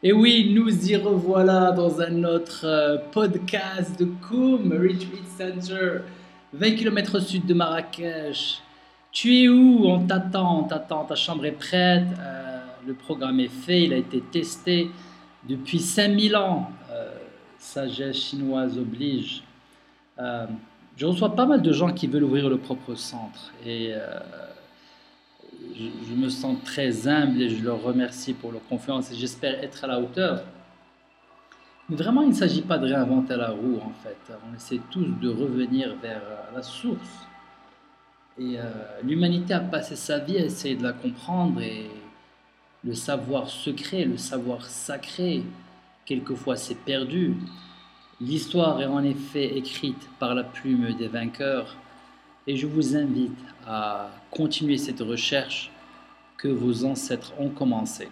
Et oui, nous y revoilà dans un autre euh, podcast de Koum Retreat Center, 20 km au sud de Marrakech. Tu es où? On t'attend, on t'attend, ta chambre est prête, euh, le programme est fait, il a été testé depuis 5000 ans. Euh, sagesse chinoise oblige. je reçois pas mal de gens qui veulent ouvrir le propre centre et je, me sens très humble et je leur remercie pour leur confiance et j'espère être à la hauteur. Mais vraiment, il ne s'agit pas de réinventer la roue, en fait. On essaie tous de revenir vers euh, la source. Et euh, l'humanité a passé sa vie à essayer de la comprendre et le savoir secret, le savoir sacré, quelquefois c'est perdu. L'histoire est en effet écrite par la plume des vainqueurs et je vous invite à continuer cette recherche que vos ancêtres ont commencé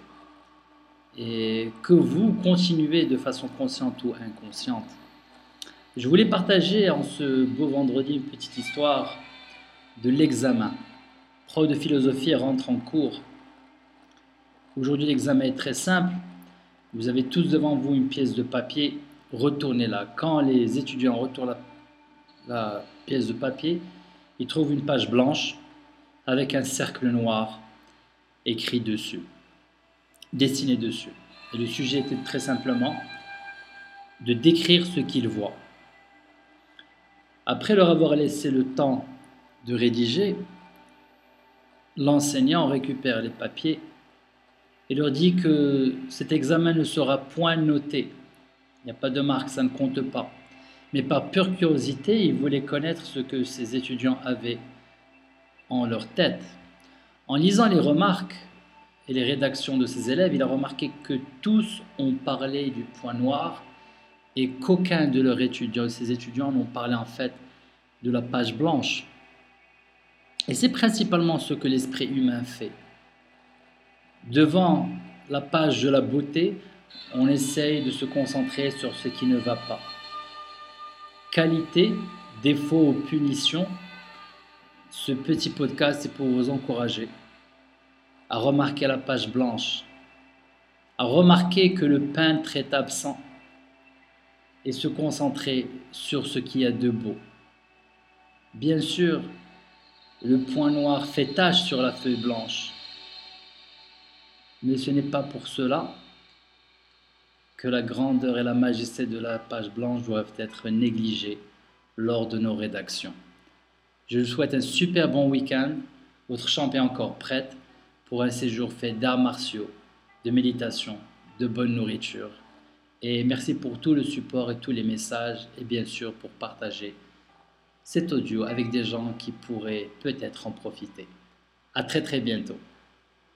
et que vous continuez de façon consciente ou inconsciente. Je voulais partager en ce beau vendredi une petite histoire de l'examen. Prof de philosophie rentre en cours. Aujourd'hui, l'examen est très simple. Vous avez tous devant vous une pièce de papier. Retournez-la. Quand les étudiants retournent la, la pièce de papier, ils trouvent une page blanche avec un cercle noir écrit dessus, dessiné dessus. Et le sujet était très simplement de décrire ce qu'ils voient. Après leur avoir laissé le temps de rédiger, l'enseignant récupère les papiers et leur dit que cet examen ne sera point noté. Il n'y a pas de marque, ça ne compte pas. Mais par pure curiosité, il voulait connaître ce que ses étudiants avaient en leur tête. En lisant les remarques et les rédactions de ses élèves, il a remarqué que tous ont parlé du point noir et qu'aucun de leurs ses étudiants n'ont parlé en fait de la page blanche. Et c'est principalement ce que l'esprit humain fait. Devant la page de la beauté, on essaye de se concentrer sur ce qui ne va pas. Qualité, défaut ou punition, ce petit podcast est pour vous encourager à remarquer la page blanche, à remarquer que le peintre est absent et se concentrer sur ce qu'il y a de beau. Bien sûr, le point noir fait tache sur la feuille blanche, mais ce n'est pas pour cela que la grandeur et la majesté de la page blanche doivent être négligées lors de nos rédactions. Je vous souhaite un super bon week-end. Votre chambre est encore prête pour un séjour fait d'arts martiaux, de méditation, de bonne nourriture. Et merci pour tout le support et tous les messages et bien sûr pour partager cet audio avec des gens qui pourraient peut-être en profiter. À très très bientôt.